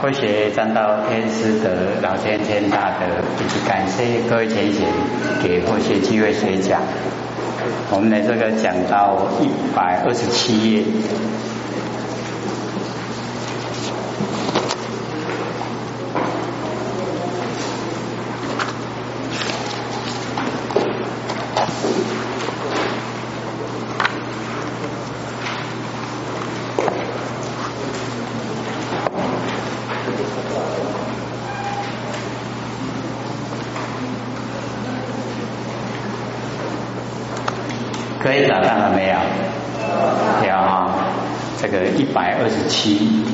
佛学占到天师德、老天天大德，以及感谢各位前贤给佛学机会学讲。我们的这个讲到一百二十七页。可以找到了没有？有啊，这个一百二十七，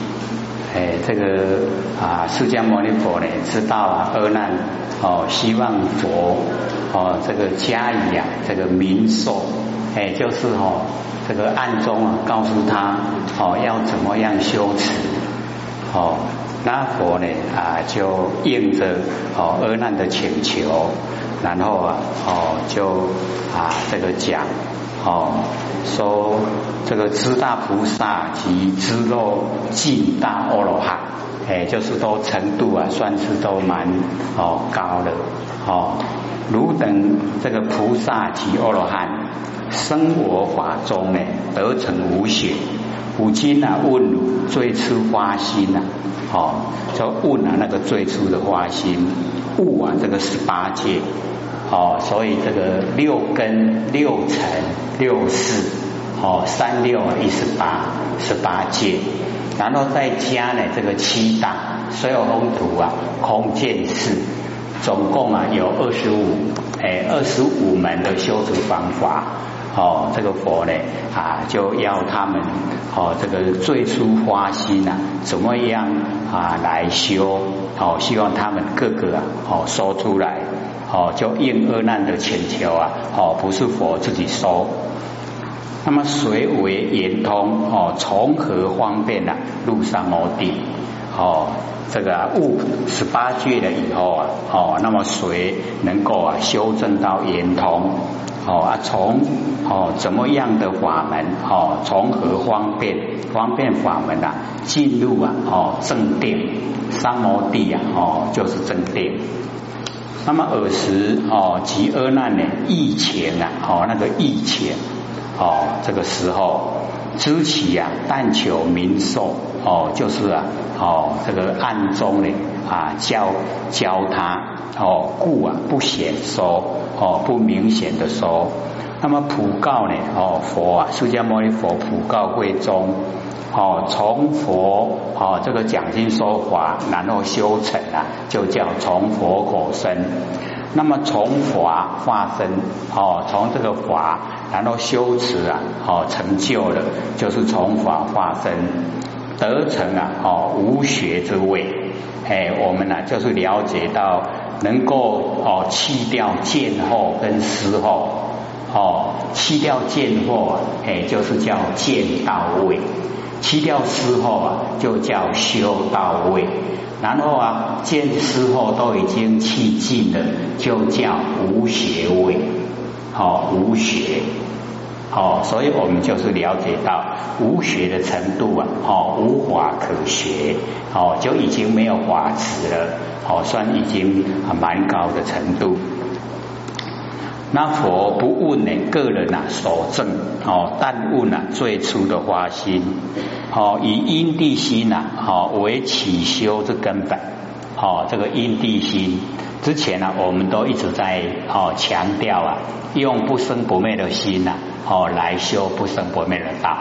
哎，这个啊，释迦牟尼佛呢，知道啊，阿难哦，希望佛哦，这个加以啊，这个明寿，哎，就是哦，这个暗中啊，告诉他哦，要怎么样修持哦，那佛呢啊，就应着哦，阿难的请求。然后啊，哦，就啊，这个讲哦，说这个知大菩萨及知若尽大阿罗汉，哎，就是都程度啊，算是都蛮哦高的哦。汝等这个菩萨及阿罗汉，生我法中呢，得成无血。古今啊，问汝最初花心呐，哦，就问啊那个最初的花心，悟啊这个十八界。哦，所以这个六根、六尘、六识，哦，三六一十八，十八界，然后再加呢这个七大所有风土啊，空见识，总共啊有二十五，哎，二十五门的修持方法。哦，这个佛呢啊，就要他们哦，这个最初发心啊，怎么样啊来修？哦，希望他们各个啊，哦说出来。哦，就应恶难的请求啊！哦，不是佛自己说。那么谁为圆通？哦，从何方便啊？入上摩地。哦，这个悟十八句了以后啊，哦，那么谁能够啊修正到圆通？哦啊，从哦怎么样的法门？哦，从何方便？方便法门啊，进入啊哦正定，三摩地啊哦就是正定。那么尔时哦，及阿难呢？疫情啊，哦，那个疫情哦，这个时候知其啊，但求民受哦，就是啊，哦，这个暗中呢啊，教教他哦，故啊不显说哦，不明显的说。那么普告呢？哦，佛啊，释迦牟尼佛普告会中。哦，从佛哦这个讲经说法，然后修成啊，就叫从佛口生。那么从法化身哦，从这个法，然后修持啊，哦成就了，就是从法化身得成啊，哦无学之位。哎，我们呢就是了解到能够哦弃掉见惑跟思惑，哦弃掉见惑，哎就是叫见到位。弃掉之后啊，就叫修到位。然后啊，见之后都已经气尽了，就叫无学位。好，无学。哦，所以我们就是了解到无学的程度啊，哦，无法可学。哦，就已经没有法子了。哦，算已经蛮高的程度。那佛不问呢？个人呐，所证哦，但问呐最初的花心哦，以因地心呐哦为起修之根本哦，这个因地心之前呢，我们都一直在哦强调啊，用不生不灭的心呐哦来修不生不灭的道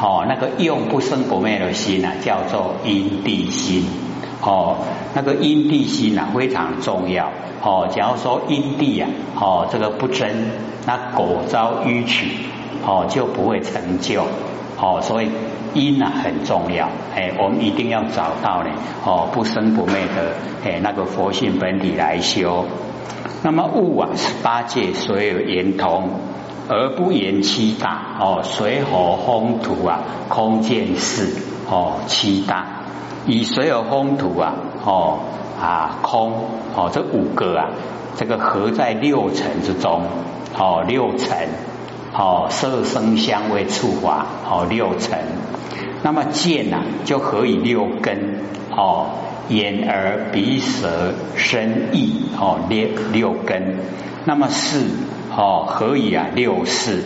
哦，那个用不生不灭的心呐叫做因地心哦，那个因地心呐非常重要。哦，假如说因地啊，哦，这个不真，那果遭淤曲，哦，就不会成就，哦，所以因啊很重要，哎，我们一定要找到呢，哦，不生不灭的，哎，那个佛性本体来修。那么物啊，十八界所有圆通，而不言七大，哦，水火风土啊，空见识，哦，七大，以水有风土啊，哦。啊，空哦，这五个啊，这个合在六尘之中哦，六尘哦，色声香味触法哦，六尘。那么见呐，就可以六根哦，眼耳鼻舌身意哦六六根，那么四哦何以啊六四？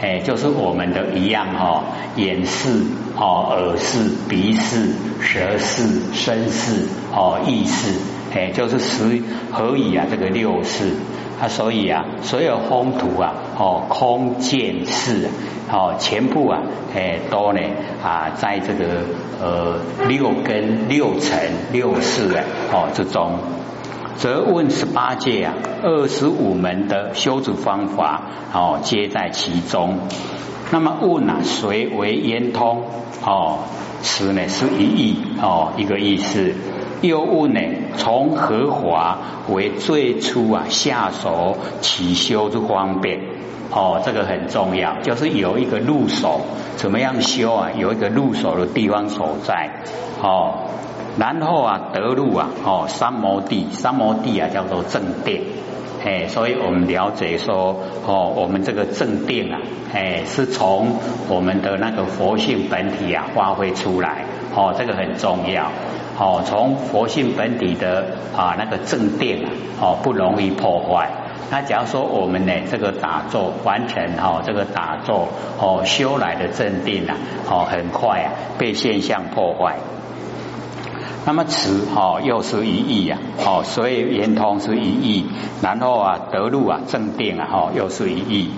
哎，就是我们的一样哈，眼视哦，耳视、鼻视、舌视、身视哦，意视，哎，就是十何以啊？这个六视啊，所以啊，所有风土啊，哦，空见识哦，全部啊，哎，都呢啊，在这个呃六根、六尘、六识啊，哦之中。则问十八界啊，二十五门的修持方法哦，皆在其中。那么问啊，谁为圆通？哦，此呢是一意哦，一个意思。又问呢，从何华为最初啊下手起修之方便？哦，这个很重要，就是有一个入手，怎么样修啊？有一个入手的地方所在哦。然后啊，得入啊，哦，三摩地，三摩地啊，叫做正定，哎，所以我们了解说，哦，我们这个正定啊，哎，是从我们的那个佛性本体啊发挥出来，哦，这个很重要，哦，从佛性本体的啊那个正定啊，哦，不容易破坏。那假如说我们呢，这个打坐完成哈，这个打坐哦修来的正定啊，哦，很快啊被现象破坏。那么此哦又是一义呀，哦所以圆通是一义，然后啊得入啊正定啊，哦又是一义。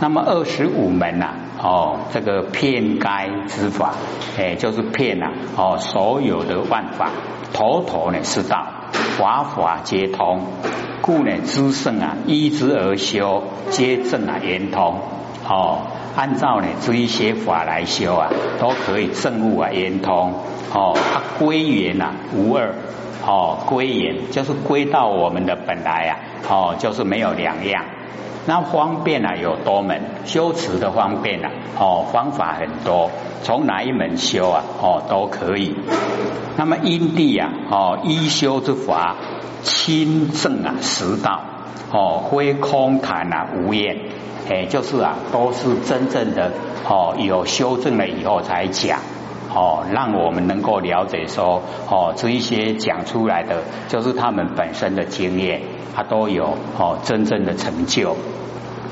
那么二十五门呐，哦这个骗该之法，哎就是骗呐，哦所有的万法，头头呢是道，法法皆通，故呢知圣啊依之而修，皆正啊圆通。哦，按照呢这一些法来修啊，都可以证悟啊圆通。哦，它归元呐无二。哦，归元就是归到我们的本来啊。哦，就是没有两样。那方便啊有多门，修持的方便啊。哦，方法很多，从哪一门修啊？哦，都可以。那么因地啊，哦，一修之法，亲正啊实道。哦，非空谈啊无厌。哎，就是啊，都是真正的哦，有修正了以后才讲哦，让我们能够了解说哦，这一些讲出来的就是他们本身的经验，他都有哦真正的成就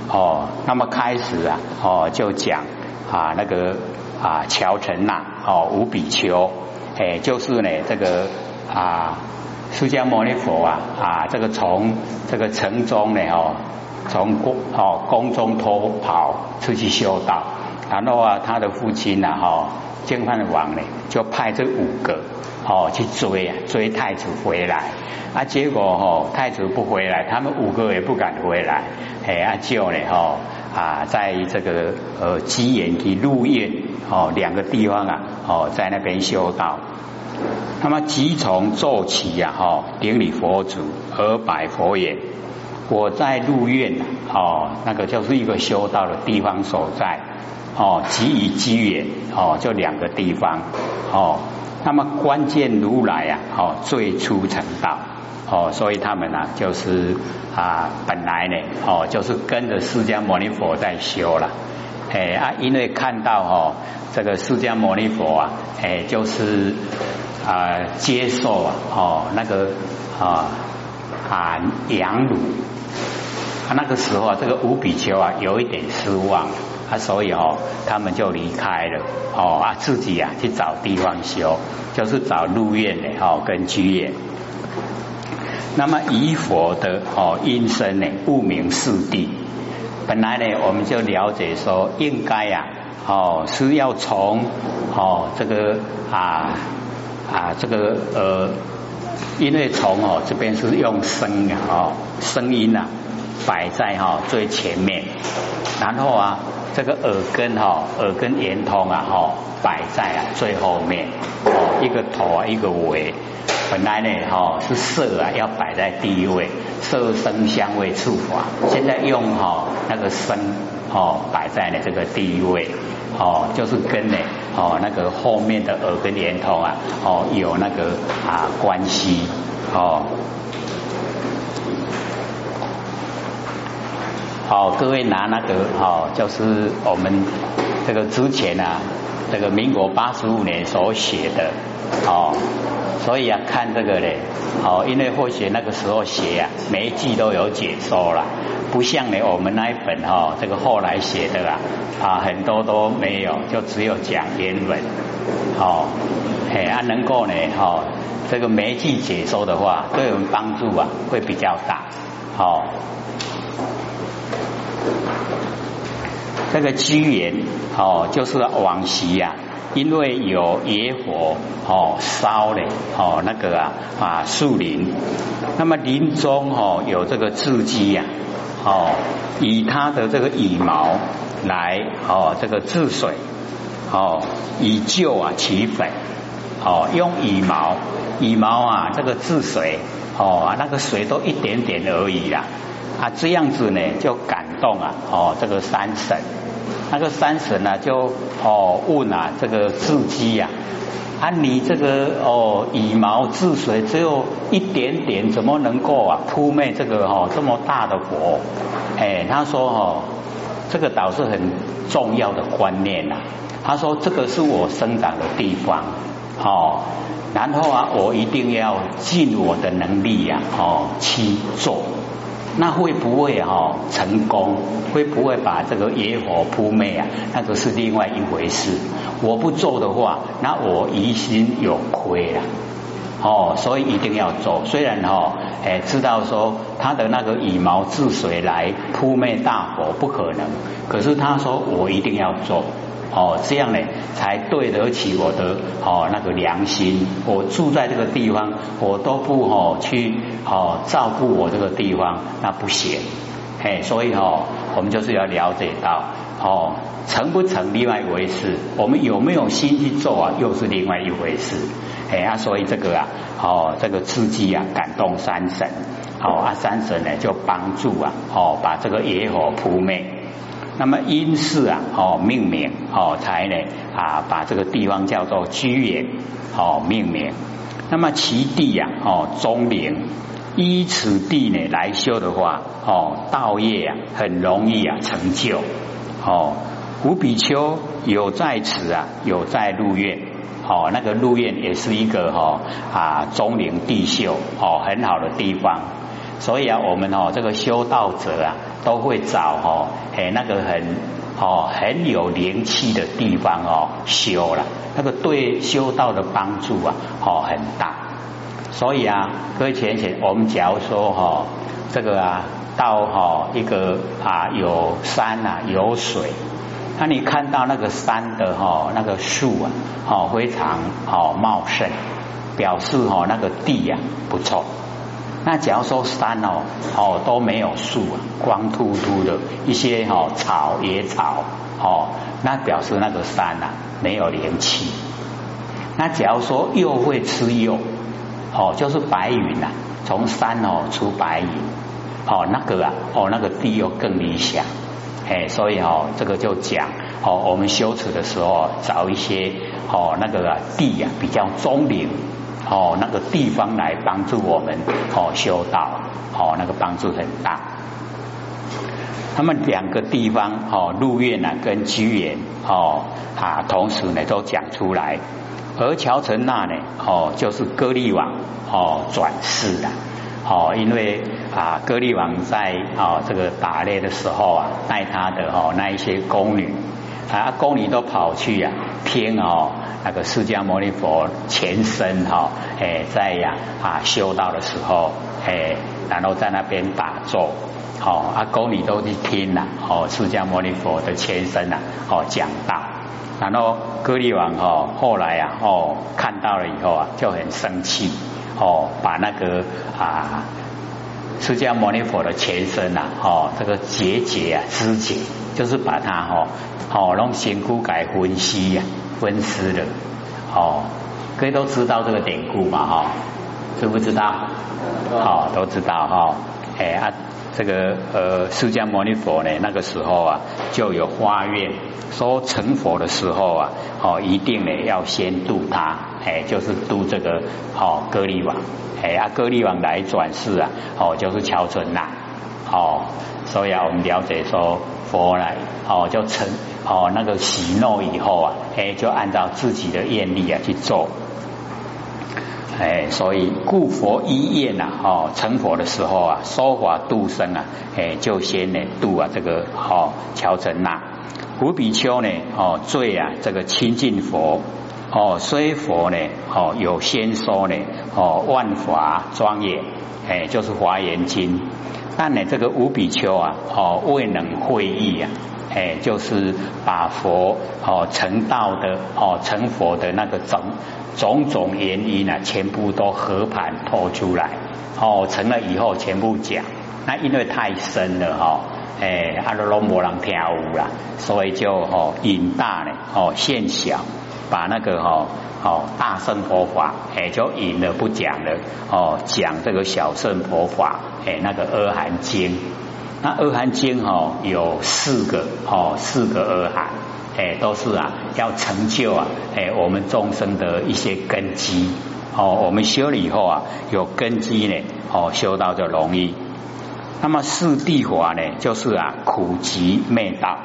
哦。那么开始啊哦，就讲啊那个啊乔成呐哦五比丘，哎，就是呢这个啊释迦牟尼佛啊啊这个从这个城中呢哦。从宫哦宫中偷跑出去修道，然后啊他的父亲呐哈净饭王呢就派这五个哦去追啊追太子回来。啊结果哦太子不回来，他们五个也不敢回来，哎啊就呢哈啊在这个呃基岩及入院哦两个地方啊哦在那边修道，那么即从做起呀哈顶礼佛祖而拜佛言。我在入院哦，那个就是一个修道的地方所在哦，给予机缘哦，就两个地方哦。那么关键如来啊，哦，最初成道哦，所以他们呢，就是啊，本来呢，哦，就是跟着释迦牟尼佛在修了，哎啊，因为看到哦，这个释迦牟尼佛啊，哎，就是啊，接受啊，哦，那个啊啊养乳。他那个时候啊，这个五比丘啊，有一点失望，啊，所以哦，他们就离开了，哦啊，自己啊去找地方修，就是找入院的哦，跟居院。那么以佛的哦因身呢，不明四地。本来呢，我们就了解说，应该呀，哦是要从哦这个啊啊这个呃，因为从哦这边是用声啊哦声音呐。摆在哈最前面，然后啊，这个耳根哈耳根圆通啊哈摆在啊最后面，哦一个头啊一个尾，本来呢哈是色啊要摆在第一位，色声香味触法，现在用哈那个声哦摆在了这个第一位，哦就是跟呢哦那个后面的耳根圆通啊哦有那个啊关系哦。好，各位拿那个哦，就是我们这个之前啊，这个民国八十五年所写的哦，所以啊，看这个嘞，哦，因为或许那个时候写啊，每一句都有解说啦，不像呢我们那一本哈，这个后来写的啊，啊，很多都没有，就只有讲原文，哦，哎，啊，能够呢，哈，这个每一句解说的话，对我们帮助啊，会比较大，哦。这个机缘哦，就是往昔呀，因为有野火哦烧嘞哦那个啊啊树林，那么林中哦有这个雉鸡呀哦，以它的这个羽毛来哦这个治水哦，以救啊取粉哦，用羽毛羽毛啊这个治水哦，那个水都一点点而已啦。啊，这样子呢就感动啊，哦，这个山神，那个山神呢就哦问啊，这个雉鸡呀，啊你这个哦羽毛治水只有一点点，怎么能够啊扑灭这个哦这么大的火？哎，他说哦，这个倒是很重要的观念呐。他说这个是我生长的地方，哦，然后啊我一定要尽我的能力呀，哦去做。那会不会哈成功？会不会把这个野火扑灭啊？那个是另外一回事。我不做的话，那我疑心有亏了哦，所以一定要做。虽然哈，哎，知道说他的那个羽毛治水来扑灭大火不可能，可是他说我一定要做。哦，这样呢才对得起我的哦那个良心。我住在这个地方，我都不哦去哦照顾我这个地方，那不行。嘿，所以哦，我们就是要了解到哦成不成另外一回事，我们有没有心去做啊，又是另外一回事。哎啊，所以这个啊哦这个刺激啊感动三神，哦啊三神呢就帮助啊哦把这个野火扑灭。那么因是啊，哦命名哦才呢啊把这个地方叫做居延哦命名。那么其地呀哦中灵，依此地呢来修的话哦道业啊很容易啊成就哦。吴比丘有在此啊有在入院哦那个入院也是一个哈啊中灵地秀哦很好的地方。所以啊我们哦这个修道者啊。都会找哦，哎那个很哦很有灵气的地方哦修了，那个对修道的帮助啊哦很大。所以啊，各位浅浅，我们假如说哈这个啊到哈一个啊有山啊有水，那你看到那个山的哈那个树啊哦非常哦茂盛，表示哈那个地呀不错。那假如说山哦哦都没有树啊，光秃秃的一些哦草野草哦，那表示那个山呐没有灵气。那假如说又会吃肉哦，就是白云呐，从山哦出白云哦，那个啊哦那个地又更理想哎，所以哦这个就讲哦我们修持的时候找一些哦那个地呀比较中灵。哦，那个地方来帮助我们哦修道，哦那个帮助很大。他们两个地方哦入院呢跟居延哦啊同时呢都讲出来，而乔成那呢哦就是歌利王哦转世的哦，因为啊歌利王在哦这个打猎的时候啊带他的哦那一些宫女。啊，宫女都跑去呀，听哦，那个释迦牟尼佛前身哈，哎，在呀啊修道的时候，哎，然后在那边打坐，哦，啊，宫女都去听了，哦，释迦牟尼佛的前身呐，哦，讲道，然后歌利王哦，后来啊，哦，看到了以后啊，就很生气，哦，把那个啊。释迦牟尼佛的前身呐，哦，这个结节啊，肢解，就是把它哦，哦，让仙姑改分析呀，分尸的，哦，各位都知道这个典故嘛，哈，知不知道？好，都知道哈，哎啊，这个呃，释迦牟尼佛呢，那个时候啊，就有发愿，说成佛的时候啊，哦，一定呢要先度他，哎，就是度这个哦，割利王。哎啊，割利王来转世啊，哦，就是乔存那，哦，所以啊，我们了解说佛来，哦，就成，哦，那个喜怒以后啊，哎，就按照自己的愿力啊去做。哎，所以故佛一愿呐，哦，成佛的时候啊，说法度生啊，哎，就先呢度啊这个哦乔成那五比丘呢，哦，最啊这个亲近佛，哦，虽佛呢，哦，有先说呢，哦，万法庄严，哎，就是华严经，但呢这个五比丘啊，哦，未能会意啊。哎，就是把佛哦成道的哦成佛的那个种种种原因啊，全部都和盘托出来哦，成了以后全部讲。那因为太深了哈，哎，阿罗罗摩人跳舞啦，所以就哦引大呢哦现小，把那个哈哦大圣佛法哎就引了不讲了哦，讲这个小圣佛法哎那个阿含经。那阿含经哦有四个哦四个阿含，哎都是啊要成就啊哎我们众生的一些根基哦我们修了以后啊有根基呢哦修道就容易。那么四谛法呢就是啊苦集灭道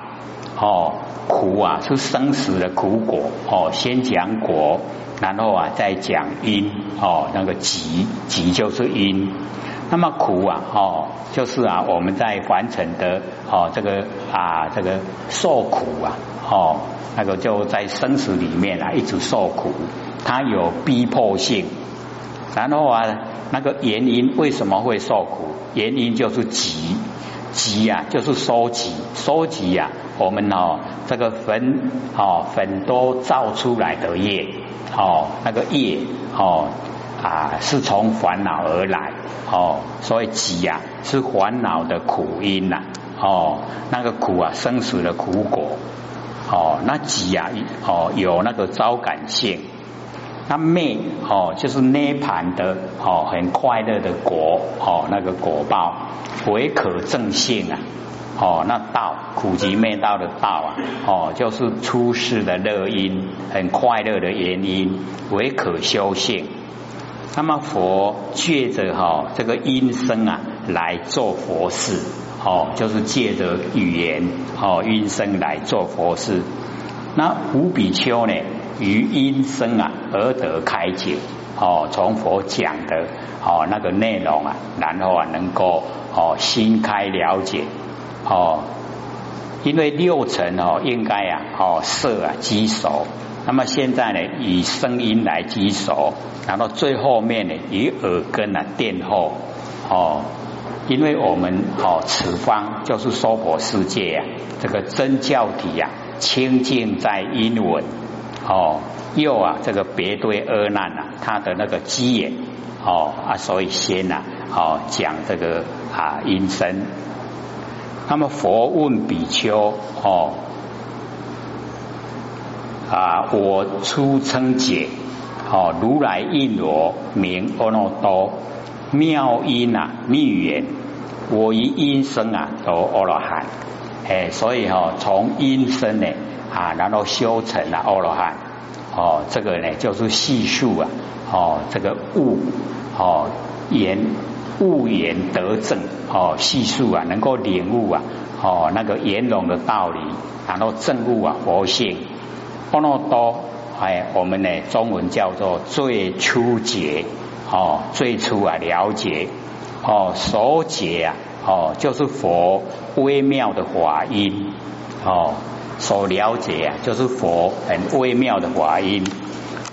哦苦啊是生死的苦果哦先讲果然后啊再讲因哦那个集集就是因。那么苦啊，哦，就是啊，我们在凡尘的哦，这个啊，这个受苦啊，哦，那个就在生死里面啊，一直受苦，它有逼迫性。然后啊，那个原因为什么会受苦？原因就是集，呀，就是收集，收集呀，我们哦，这个粉哦，粉都造出来的业，哦，那个业哦。啊，是从烦恼而来哦，所以集呀是烦恼的苦因呐哦，那个苦啊生死的苦果哦，那集呀哦有那个招感性，那灭哦就是涅盘的哦很快乐的果哦那个果报为可证性啊哦那道苦集灭道的道啊哦就是出世的乐因很快乐的原因为可修性。那么佛借着哈这个音声啊来做佛事，哦，就是借着语言哦音声来做佛事。那五比丘呢，于音声啊而得开解，哦，从佛讲的哦那个内容啊，然后啊能够哦心开了解，哦，因为六尘哦应该啊哦色啊积熟。那么现在呢，以声音来积熟，然后最后面呢，以耳根啊垫后哦，因为我们哦此方就是娑婆世界呀，这个真教体呀，清净在音闻哦，又啊这个别对阿难啊，他的那个机眼哦啊，所以先呐哦讲这个啊音声，那么佛问比丘哦。啊！我初称解，哦，如来应罗名阿耨多妙音啊，密语我以音声啊，得阿罗汉。哎，所以哈，从音声呢啊，然后修成了阿罗汉。哦，这个呢就是细数啊，哦，这个悟哦言悟言得正哦，细数啊，能够领悟啊，哦，那个圆融的道理，然后证悟啊，佛性。波罗多，哎，我们呢中文叫做最初解，哦，最初啊了解，哦，所解啊，哦，就是佛微妙的法音，哦，所了解啊，就是佛很微妙的法音。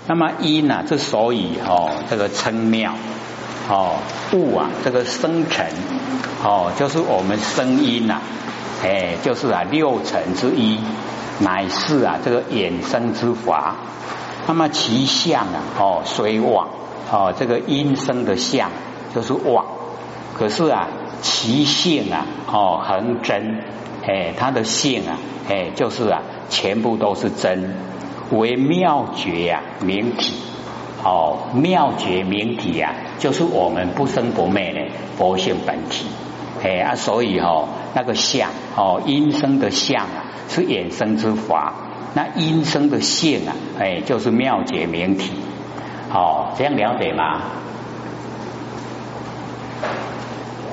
那么音呢，之所以哦这个称妙，哦物啊这个生成，哦就是我们声音呐，哎，就是啊六尘之一。乃是啊，这个衍生之法。那么其相啊，哦，虽妄哦，这个音声的相就是妄。可是啊，其性啊，哦，恒真。哎，它的性啊，哎，就是啊，全部都是真。为妙觉呀，明体。哦，妙觉明体呀，就是我们不生不灭的佛性本体。哎啊，所以哦，那个相哦，音声的相啊。是衍生之法，那音声的性啊，哎，就是妙觉明体，哦，这样了解吗？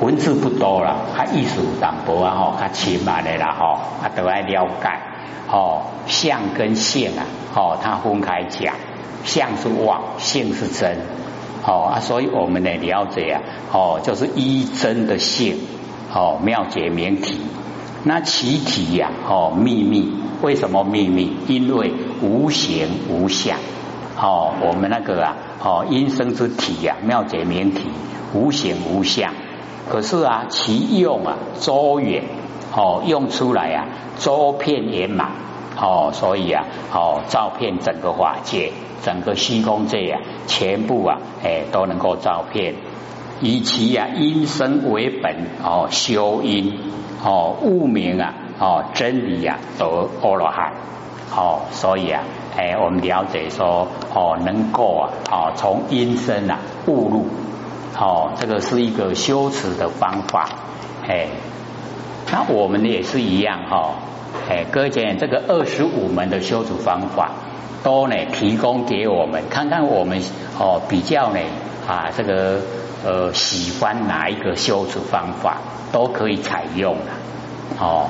文字不多了，它意思淡薄啊，吼，它浅慢的啦，吼，啊，都爱了解，哦，相跟性啊，哦，它分开讲，相是妄，性是真，哦啊，所以我们呢了解啊，哦，就是一真的性，哦，妙解明体。那其体呀，哦，秘密。为什么秘密？因为无形无相。哦，我们那个啊，哦，因生之体呀，妙解明体，无形无相。可是啊，其用啊，周远，哦，用出来啊，周遍圆满。哦，所以啊，哦，照遍整个法界，整个虚空界啊，全部啊，哎，都能够照遍。以其啊，因生为本，哦，修因，哦，悟明啊，哦，真理啊，得阿罗汉。哦，所以啊，哎，我们了解说，哦，能够啊，哦，从因生啊，悟入，哦，这个是一个修持的方法。哎，那我们也是一样哈。哎，各位这个二十五门的修持方法，都呢提供给我们看看，我们哦比较呢啊这个呃喜欢哪一个修持方法都可以采用了哦，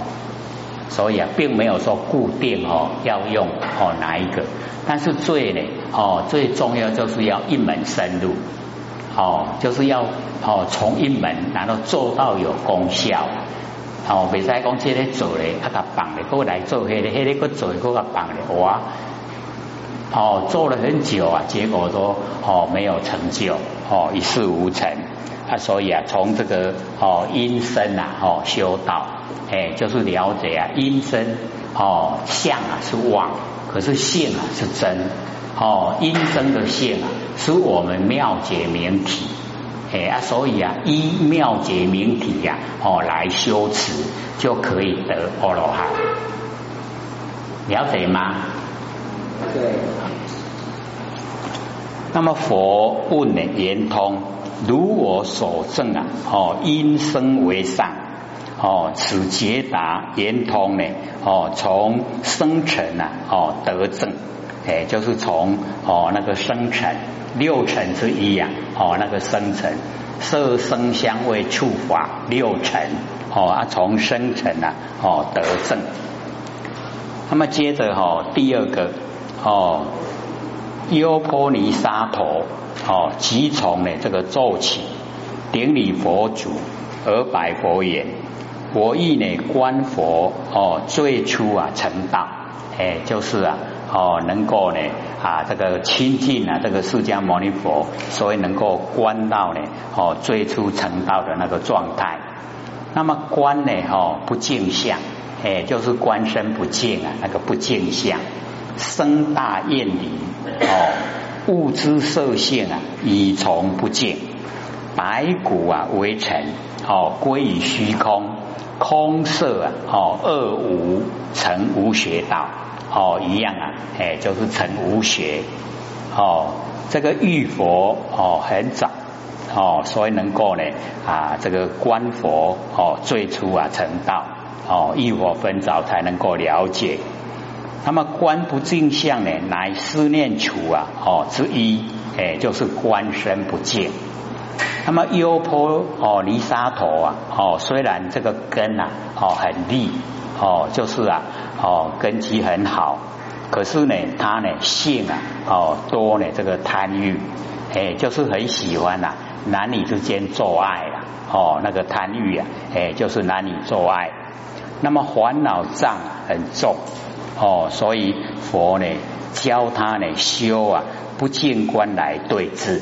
所以啊并没有说固定哦要用哦哪一个，但是最呢哦最重要就是要一门深入哦，就是要哦从一门然后做到有功效。哦，未使讲这个做咧，啊，甲放咧，过来做迄个，迄个个做，个甲放咧，哇！哦，做了很久啊，结果都哦没有成就，哦一事无成啊，所以啊，从这个哦阴身啊，哦修道，哎，就是了解啊，阴身哦相啊是妄，可是性啊是真，哦阴身的性啊，是我们妙解明体。哎啊，所以啊，依妙解明体呀，哦，来修持就可以得阿罗汉。了解吗？对。那么佛问呢，圆通，如我所证啊，哦，因生为上，哦，此解答圆通呢，哦，从生成啊，哦，得正，哎，就是从哦那个生成。六尘之一呀，哦，那个生成色声香味触法六尘，哦啊，从生成啊，哦得正。那么接着哈，第二个哦，优婆尼沙陀哦，即从呢这个奏起，顶礼佛祖而拜佛言：我意呢观佛哦，最初啊成道，哎，就是啊。哦，能够呢啊，这个亲近啊，这个释迦牟尼佛，所以能够观到呢哦，最初成道的那个状态。那么观呢，哦，不净相，哎，就是观身不净啊，那个不净相，生大厌离哦，物之色性啊，以从不净，白骨啊为尘哦，归于虚空，空色啊哦，二无成无学道。哦，一样啊，哎，就是成无学哦。这个遇佛哦很早哦，所以能够呢啊，这个观佛哦，最初啊成道哦，遇佛分早才能够了解。那么观不净相呢，乃思念处啊哦之一，哎，就是观身不净。那么优婆哦泥沙陀啊哦，虽然这个根啊哦很利。哦，就是啊，哦，根基很好，可是呢，他呢性啊，哦多呢这个贪欲，哎，就是很喜欢呐，男女之间做爱啊，哦，那个贪欲啊，哎，就是男女做爱，那么烦恼障很重，哦，所以佛呢教他呢修啊不见观来对治，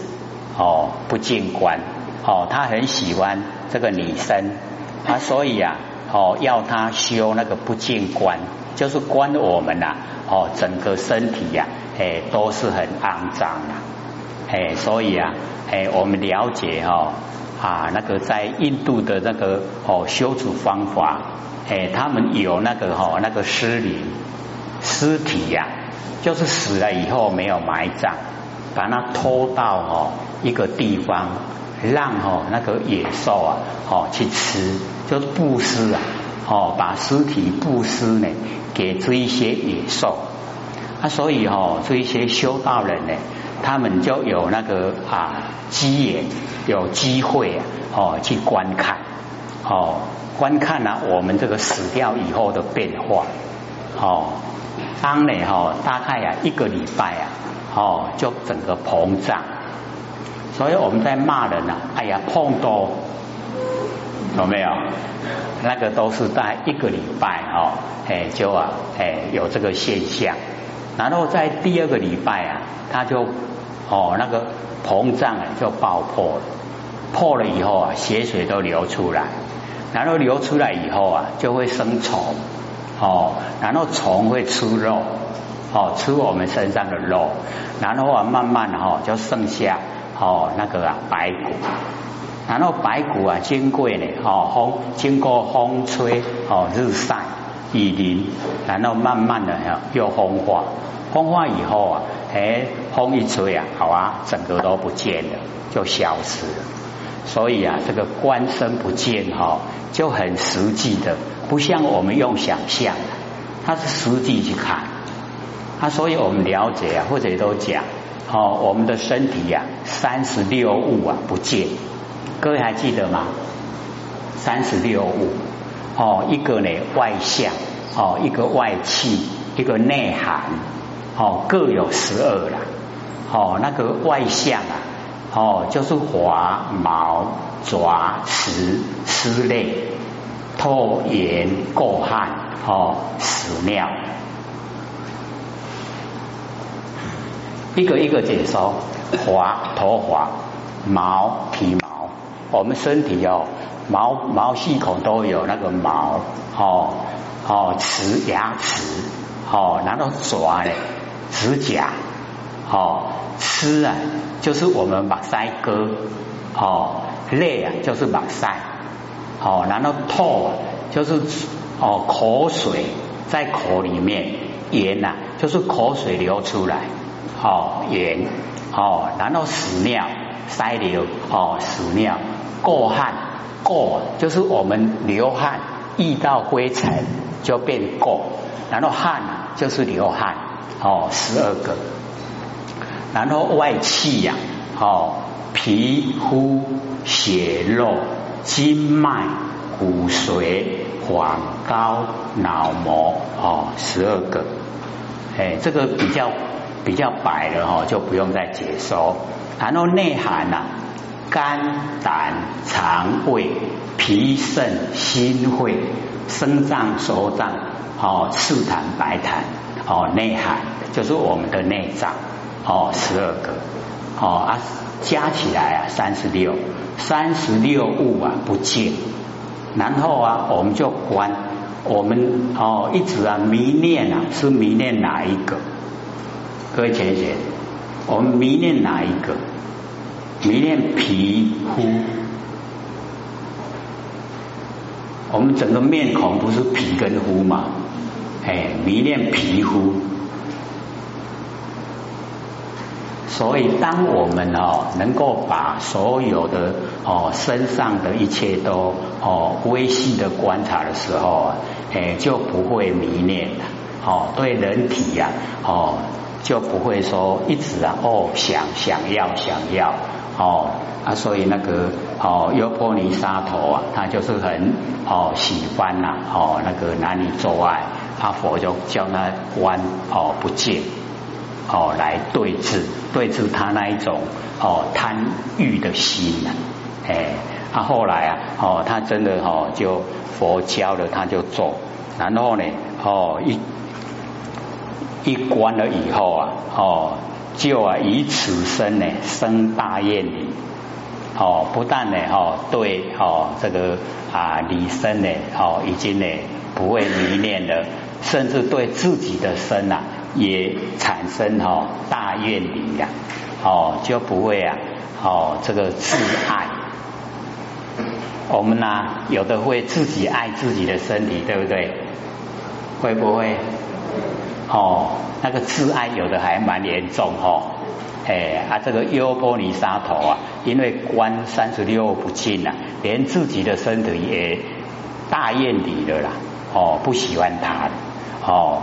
哦，不见观，哦，他很喜欢这个女生，啊，所以啊。哦，要他修那个不净观，就是观我们呐，哦，整个身体呀，哎，都是很肮脏啊，哎，所以啊，哎，我们了解哈啊，那个在印度的那个哦修持方法，哎，他们有那个哈那个尸灵尸体呀，就是死了以后没有埋葬，把它拖到哦一个地方。让哦那个野兽啊哦去吃，就是布施啊哦把尸体布施呢给这一些野兽。啊，所以哦这一些修道人呢，他们就有那个啊机缘有机会啊哦去观看。哦观看呢我们这个死掉以后的变化。哦当呢哈大概啊一个礼拜啊哦就整个膨胀。所以我们在骂人啊，哎呀碰多，有没有？那个都是在一个礼拜哦，哎就啊哎有这个现象，然后在第二个礼拜啊，他就哦那个膨胀啊就爆破了，破了以后啊血水都流出来，然后流出来以后啊就会生虫。哦，然后虫会吃肉。哦吃我们身上的肉，然后啊慢慢哈就剩下哦那个啊白骨。然后白骨啊，经过呢，哦风经过风吹，哦日晒雨淋，然后慢慢的哈又风化，风化以后啊，哎风一吹啊，好啊，整个都不见了，就消失了。所以啊，这个观身不见哈，就很实际的，不像我们用想象，它是实际去看。啊，所以我们了解啊，或者都讲，哦，我们的身体呀，三十六物啊不见。各位还记得吗？三十六物。哦，一个呢外向。哦，一个外气，一个内涵。哦，各有十二啦。哦，那个外向啊，哦，就是滑毛爪石湿类。透盐垢汗哦屎尿，一个一个解说，滑头滑毛皮毛。我们身体哦，毛毛细孔都有那个毛哦哦，齿牙齿哦，然后爪呢，指甲哦，吃啊，就是我们把腮割哦，泪啊，就是把腮哦，然后吐啊，就是哦，口水在口里面，盐呐，就是口水流出来哦，盐哦，然后屎尿，腮流哦，屎尿。过汗，过就是我们流汗，遇到灰尘就变过，然后汗就是流汗，哦，十二个，然后外气呀，哦，皮肤、血肉、筋脉、骨髓、黄膏、脑膜，哦，十二个，哎，这个比较比较白的哦，就不用再解说，然后内涵呐。肝胆肠胃脾肾心肺肾脏手脏哦赤痰白痰哦内寒就是我们的内脏哦十二个哦啊加起来啊三十六三十六物啊不见然后啊我们就观我们哦一直啊迷恋啊是迷恋哪一个各位姐姐我们迷恋哪一个？迷恋皮肤，我们整个面孔不是皮跟肤嘛？哎，迷恋皮肤，所以当我们哦能够把所有的哦身上的一切都哦微细的观察的时候，哎就不会迷恋了。哦，对人体呀，哦就不会说一直啊哦想想要想要。哦啊，所以那个哦优波尼沙头啊，他就是很哦喜欢呐哦那个男女做爱，阿佛就叫他观哦不见哦来对治对治他那一种哦贪欲的心呐，哎，他后来啊哦他真的哦就佛教了他就做，然后呢哦一一关了以后啊哦。就啊，以此身呢生大愿力，哦，不但呢，哦，对，哦，这个啊，离身呢，哦，已经呢不会迷恋了，甚至对自己的身呐也产生哈大愿力呀，哦，就不会啊，哦，这个自爱。我们呢，有的会自己爱自己的身体，对不对？会不会？哦，那个自爱有的还蛮严重哦，哎啊，这个优波尼沙头啊，因为关三十六不净啊，连自己的身体也大厌离了啦，哦，不喜欢他哦，